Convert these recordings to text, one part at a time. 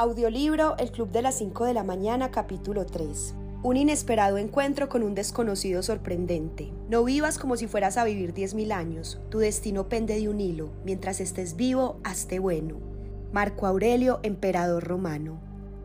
Audiolibro El Club de las 5 de la mañana, capítulo 3. Un inesperado encuentro con un desconocido sorprendente. No vivas como si fueras a vivir 10.000 años. Tu destino pende de un hilo. Mientras estés vivo, hazte bueno. Marco Aurelio, emperador romano.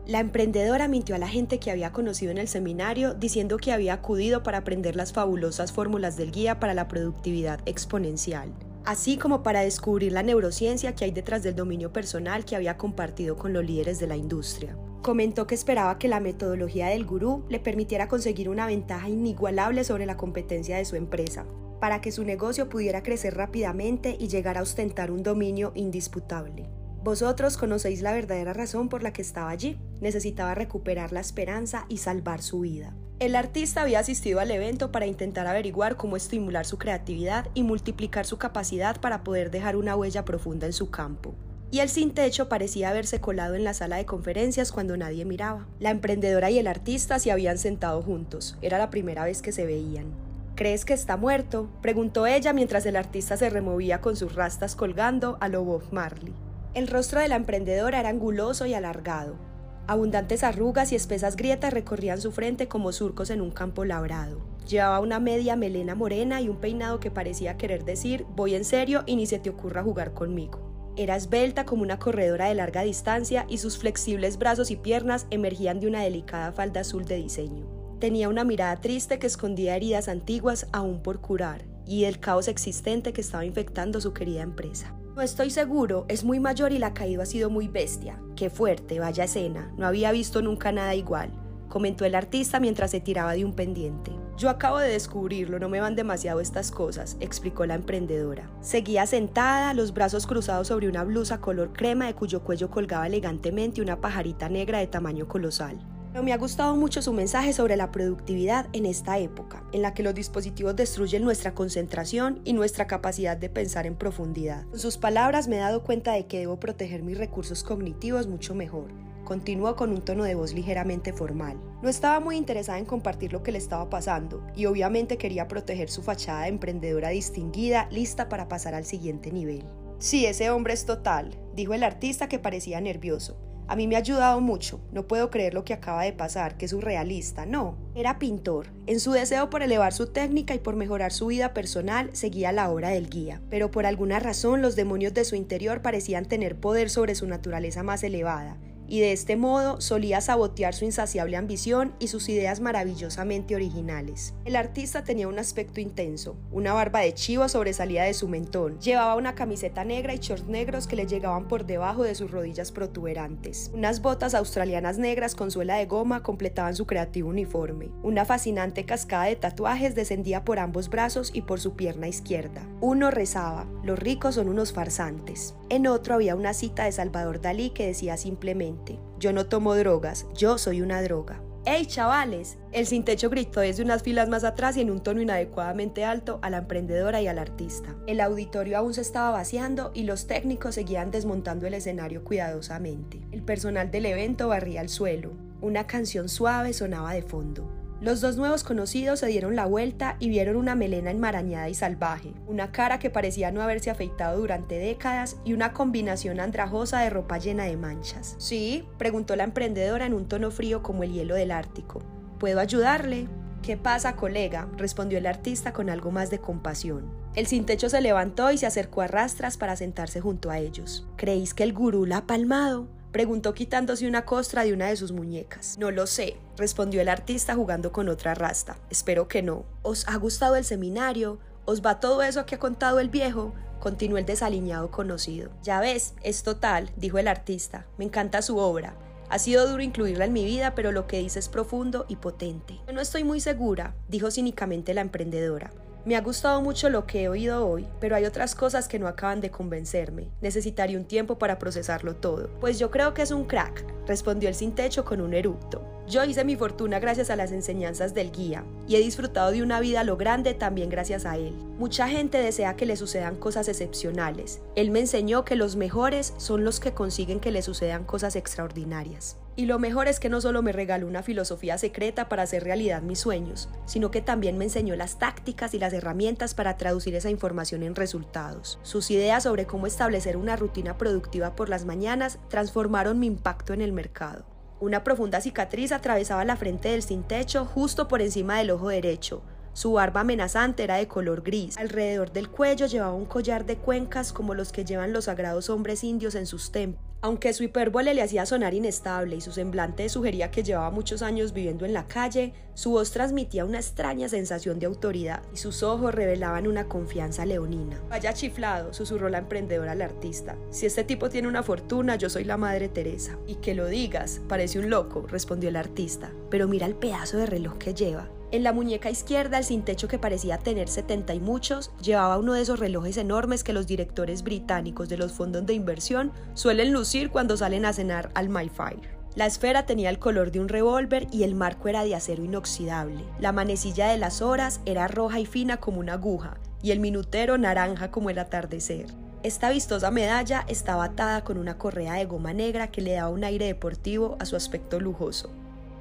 La emprendedora mintió a la gente que había conocido en el seminario diciendo que había acudido para aprender las fabulosas fórmulas del guía para la productividad exponencial así como para descubrir la neurociencia que hay detrás del dominio personal que había compartido con los líderes de la industria. Comentó que esperaba que la metodología del gurú le permitiera conseguir una ventaja inigualable sobre la competencia de su empresa, para que su negocio pudiera crecer rápidamente y llegar a ostentar un dominio indisputable. Vosotros conocéis la verdadera razón por la que estaba allí. Necesitaba recuperar la esperanza y salvar su vida. El artista había asistido al evento para intentar averiguar cómo estimular su creatividad y multiplicar su capacidad para poder dejar una huella profunda en su campo. Y el sin techo parecía haberse colado en la sala de conferencias cuando nadie miraba. La emprendedora y el artista se habían sentado juntos. Era la primera vez que se veían. ¿Crees que está muerto? preguntó ella mientras el artista se removía con sus rastas colgando a lo Marley. El rostro de la emprendedora era anguloso y alargado. Abundantes arrugas y espesas grietas recorrían su frente como surcos en un campo labrado. Llevaba una media melena morena y un peinado que parecía querer decir voy en serio y ni se te ocurra jugar conmigo. Era esbelta como una corredora de larga distancia y sus flexibles brazos y piernas emergían de una delicada falda azul de diseño. Tenía una mirada triste que escondía heridas antiguas aún por curar y el caos existente que estaba infectando su querida empresa. No estoy seguro, es muy mayor y la caída ha sido muy bestia. Qué fuerte, vaya escena, no había visto nunca nada igual, comentó el artista mientras se tiraba de un pendiente. Yo acabo de descubrirlo, no me van demasiado estas cosas, explicó la emprendedora. Seguía sentada, los brazos cruzados sobre una blusa color crema de cuyo cuello colgaba elegantemente una pajarita negra de tamaño colosal. Pero me ha gustado mucho su mensaje sobre la productividad en esta época, en la que los dispositivos destruyen nuestra concentración y nuestra capacidad de pensar en profundidad. Con sus palabras me he dado cuenta de que debo proteger mis recursos cognitivos mucho mejor. Continuó con un tono de voz ligeramente formal. No estaba muy interesada en compartir lo que le estaba pasando y obviamente quería proteger su fachada de emprendedora distinguida, lista para pasar al siguiente nivel. Sí, ese hombre es total, dijo el artista que parecía nervioso. A mí me ha ayudado mucho, no puedo creer lo que acaba de pasar, que es surrealista, no. Era pintor. En su deseo por elevar su técnica y por mejorar su vida personal, seguía la obra del guía, pero por alguna razón los demonios de su interior parecían tener poder sobre su naturaleza más elevada, y de este modo solía sabotear su insaciable ambición y sus ideas maravillosamente originales. El artista tenía un aspecto intenso, una barba de chivo sobresalía de su mentón, llevaba una camiseta negra y shorts negros que le llegaban por debajo de sus rodillas protuberantes. Unas botas australianas negras con suela de goma completaban su creativo uniforme. Una fascinante cascada de tatuajes descendía por ambos brazos y por su pierna izquierda. Uno rezaba, los ricos son unos farsantes. En otro había una cita de Salvador Dalí que decía simplemente, yo no tomo drogas, yo soy una droga. ¡Hey chavales! El sin techo gritó desde unas filas más atrás y en un tono inadecuadamente alto a la emprendedora y al artista. El auditorio aún se estaba vaciando y los técnicos seguían desmontando el escenario cuidadosamente. El personal del evento barría el suelo. Una canción suave sonaba de fondo. Los dos nuevos conocidos se dieron la vuelta y vieron una melena enmarañada y salvaje, una cara que parecía no haberse afeitado durante décadas y una combinación andrajosa de ropa llena de manchas. ¿Sí? preguntó la emprendedora en un tono frío como el hielo del Ártico. ¿Puedo ayudarle? ¿Qué pasa, colega? respondió el artista con algo más de compasión. El sin techo se levantó y se acercó a rastras para sentarse junto a ellos. ¿Creéis que el gurú la ha palmado? Preguntó quitándose una costra de una de sus muñecas. No lo sé, respondió el artista jugando con otra rasta. Espero que no. ¿Os ha gustado el seminario? ¿Os va todo eso que ha contado el viejo? Continuó el desaliñado conocido. Ya ves, es total, dijo el artista. Me encanta su obra. Ha sido duro incluirla en mi vida, pero lo que dice es profundo y potente. no estoy muy segura, dijo cínicamente la emprendedora. Me ha gustado mucho lo que he oído hoy, pero hay otras cosas que no acaban de convencerme. Necesitaría un tiempo para procesarlo todo. Pues yo creo que es un crack, respondió el sin techo con un eructo. Yo hice mi fortuna gracias a las enseñanzas del guía y he disfrutado de una vida lo grande también gracias a él. Mucha gente desea que le sucedan cosas excepcionales. Él me enseñó que los mejores son los que consiguen que le sucedan cosas extraordinarias. Y lo mejor es que no solo me regaló una filosofía secreta para hacer realidad mis sueños, sino que también me enseñó las tácticas y las herramientas para traducir esa información en resultados. Sus ideas sobre cómo establecer una rutina productiva por las mañanas transformaron mi impacto en el mercado. Una profunda cicatriz atravesaba la frente del sin techo justo por encima del ojo derecho. Su barba amenazante era de color gris. Alrededor del cuello llevaba un collar de cuencas como los que llevan los sagrados hombres indios en sus templos. Aunque su hipérbole le hacía sonar inestable y su semblante sugería que llevaba muchos años viviendo en la calle, su voz transmitía una extraña sensación de autoridad y sus ojos revelaban una confianza leonina. Vaya chiflado, susurró la emprendedora al artista. Si este tipo tiene una fortuna, yo soy la madre Teresa. Y que lo digas, parece un loco, respondió el artista. Pero mira el pedazo de reloj que lleva. En la muñeca izquierda, el sin techo que parecía tener 70 y muchos, llevaba uno de esos relojes enormes que los directores británicos de los fondos de inversión suelen lucir cuando salen a cenar al Mayfair. La esfera tenía el color de un revólver y el marco era de acero inoxidable. La manecilla de las horas era roja y fina como una aguja, y el minutero naranja como el atardecer. Esta vistosa medalla estaba atada con una correa de goma negra que le daba un aire deportivo a su aspecto lujoso.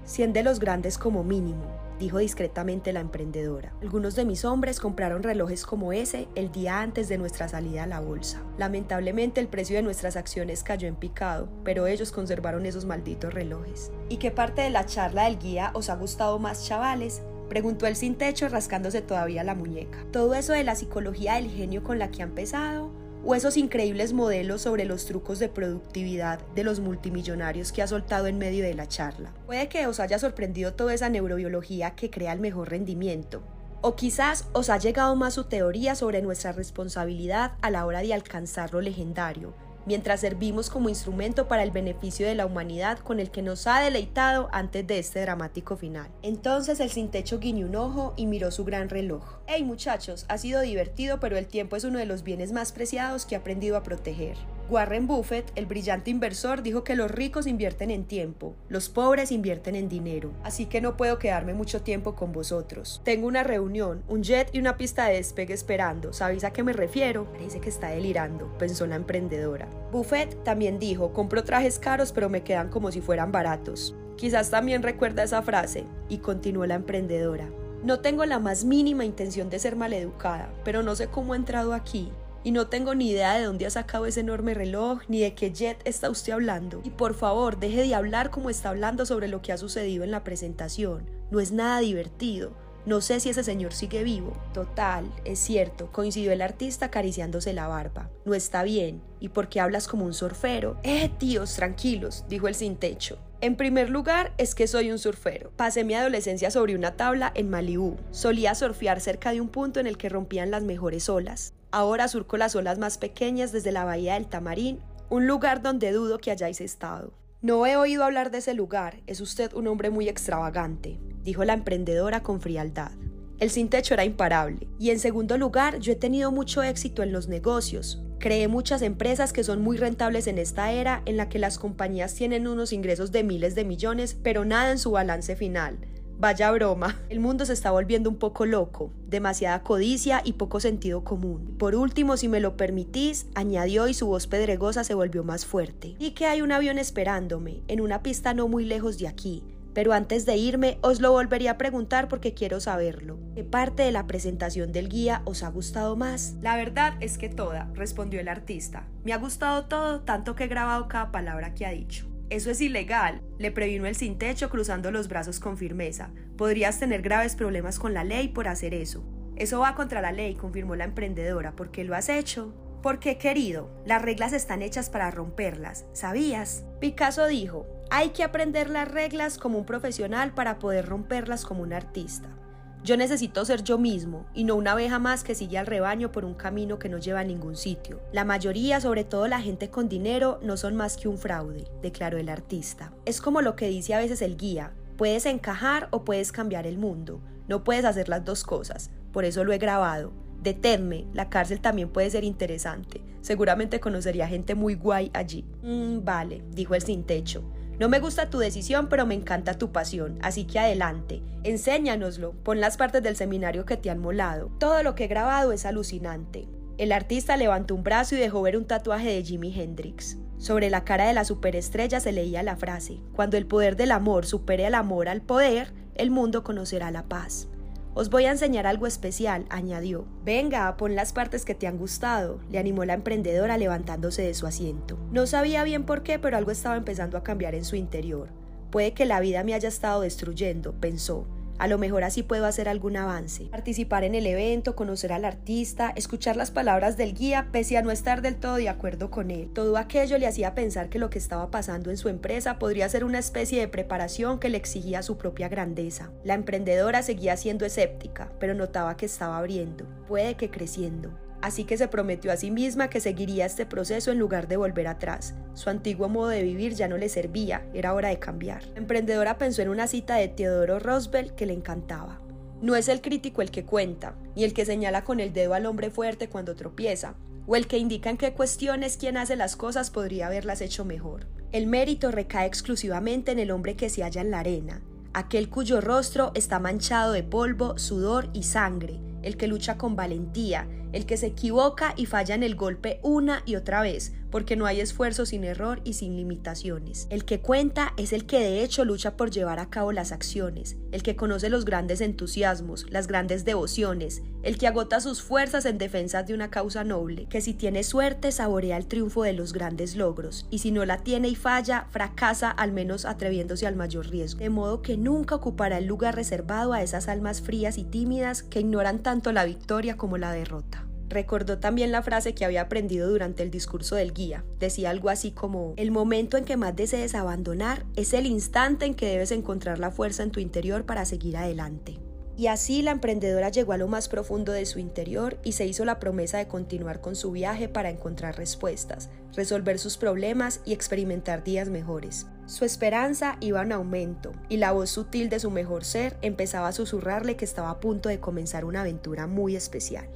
Cien de los grandes como mínimo, dijo discretamente la emprendedora. Algunos de mis hombres compraron relojes como ese el día antes de nuestra salida a la bolsa. Lamentablemente el precio de nuestras acciones cayó en picado, pero ellos conservaron esos malditos relojes. ¿Y qué parte de la charla del guía os ha gustado más, chavales? Preguntó el sin techo rascándose todavía la muñeca. Todo eso de la psicología del genio con la que ha empezado o esos increíbles modelos sobre los trucos de productividad de los multimillonarios que ha soltado en medio de la charla. Puede que os haya sorprendido toda esa neurobiología que crea el mejor rendimiento. O quizás os ha llegado más su teoría sobre nuestra responsabilidad a la hora de alcanzar lo legendario, mientras servimos como instrumento para el beneficio de la humanidad con el que nos ha deleitado antes de este dramático final. Entonces el sin techo guiñó un ojo y miró su gran reloj. Hey muchachos, ha sido divertido, pero el tiempo es uno de los bienes más preciados que he aprendido a proteger. Warren Buffett, el brillante inversor, dijo que los ricos invierten en tiempo, los pobres invierten en dinero, así que no puedo quedarme mucho tiempo con vosotros. Tengo una reunión, un jet y una pista de despegue esperando. ¿Sabéis a qué me refiero? Parece que está delirando, pensó la emprendedora. Buffett también dijo, compro trajes caros pero me quedan como si fueran baratos. Quizás también recuerda esa frase, y continuó la emprendedora. No tengo la más mínima intención de ser maleducada, pero no sé cómo he entrado aquí y no tengo ni idea de dónde ha sacado ese enorme reloj ni de qué jet está usted hablando. Y por favor, deje de hablar como está hablando sobre lo que ha sucedido en la presentación. No es nada divertido. No sé si ese señor sigue vivo. Total, es cierto, coincidió el artista acariciándose la barba. No está bien. ¿Y por qué hablas como un surfero? Eh, tíos, tranquilos, dijo el sin techo. En primer lugar, es que soy un surfero. Pasé mi adolescencia sobre una tabla en Malibú. Solía surfear cerca de un punto en el que rompían las mejores olas. Ahora surco las olas más pequeñas desde la bahía del Tamarín, un lugar donde dudo que hayáis estado. No he oído hablar de ese lugar, es usted un hombre muy extravagante, dijo la emprendedora con frialdad. El sin techo era imparable. Y en segundo lugar, yo he tenido mucho éxito en los negocios. Creé muchas empresas que son muy rentables en esta era en la que las compañías tienen unos ingresos de miles de millones, pero nada en su balance final. Vaya broma, el mundo se está volviendo un poco loco, demasiada codicia y poco sentido común. Por último, si me lo permitís, añadió y su voz pedregosa se volvió más fuerte. Y que hay un avión esperándome, en una pista no muy lejos de aquí. Pero antes de irme, os lo volvería a preguntar porque quiero saberlo. ¿Qué parte de la presentación del guía os ha gustado más? La verdad es que toda, respondió el artista. Me ha gustado todo, tanto que he grabado cada palabra que ha dicho. Eso es ilegal, le previno el sin techo cruzando los brazos con firmeza. Podrías tener graves problemas con la ley por hacer eso. Eso va contra la ley, confirmó la emprendedora. ¿Por qué lo has hecho? Porque, querido, las reglas están hechas para romperlas, ¿sabías? Picasso dijo, hay que aprender las reglas como un profesional para poder romperlas como un artista. Yo necesito ser yo mismo y no una abeja más que sigue al rebaño por un camino que no lleva a ningún sitio. La mayoría, sobre todo la gente con dinero, no son más que un fraude, declaró el artista. Es como lo que dice a veces el guía, puedes encajar o puedes cambiar el mundo, no puedes hacer las dos cosas, por eso lo he grabado. Deténme, la cárcel también puede ser interesante. Seguramente conocería gente muy guay allí. Mm, vale, dijo el sin techo. No me gusta tu decisión, pero me encanta tu pasión, así que adelante, enséñanoslo, pon las partes del seminario que te han molado. Todo lo que he grabado es alucinante. El artista levantó un brazo y dejó ver un tatuaje de Jimi Hendrix. Sobre la cara de la superestrella se leía la frase, Cuando el poder del amor supere al amor al poder, el mundo conocerá la paz. Os voy a enseñar algo especial, añadió. Venga, pon las partes que te han gustado, le animó la emprendedora levantándose de su asiento. No sabía bien por qué, pero algo estaba empezando a cambiar en su interior. Puede que la vida me haya estado destruyendo, pensó. A lo mejor así puedo hacer algún avance. Participar en el evento, conocer al artista, escuchar las palabras del guía, pese a no estar del todo de acuerdo con él. Todo aquello le hacía pensar que lo que estaba pasando en su empresa podría ser una especie de preparación que le exigía su propia grandeza. La emprendedora seguía siendo escéptica, pero notaba que estaba abriendo, puede que creciendo así que se prometió a sí misma que seguiría este proceso en lugar de volver atrás. Su antiguo modo de vivir ya no le servía, era hora de cambiar. Emprendedora pensó en una cita de Teodoro Roosevelt que le encantaba. No es el crítico el que cuenta, ni el que señala con el dedo al hombre fuerte cuando tropieza, o el que indica en qué cuestiones quien hace las cosas podría haberlas hecho mejor. El mérito recae exclusivamente en el hombre que se halla en la arena, aquel cuyo rostro está manchado de polvo, sudor y sangre, el que lucha con valentía, el que se equivoca y falla en el golpe una y otra vez, porque no hay esfuerzo sin error y sin limitaciones. El que cuenta es el que de hecho lucha por llevar a cabo las acciones, el que conoce los grandes entusiasmos, las grandes devociones, el que agota sus fuerzas en defensa de una causa noble, que si tiene suerte saborea el triunfo de los grandes logros, y si no la tiene y falla, fracasa al menos atreviéndose al mayor riesgo, de modo que nunca ocupará el lugar reservado a esas almas frías y tímidas que ignoran tanto la victoria como la derrota. Recordó también la frase que había aprendido durante el discurso del guía. Decía algo así como, el momento en que más desees abandonar es el instante en que debes encontrar la fuerza en tu interior para seguir adelante. Y así la emprendedora llegó a lo más profundo de su interior y se hizo la promesa de continuar con su viaje para encontrar respuestas, resolver sus problemas y experimentar días mejores. Su esperanza iba en aumento y la voz sutil de su mejor ser empezaba a susurrarle que estaba a punto de comenzar una aventura muy especial.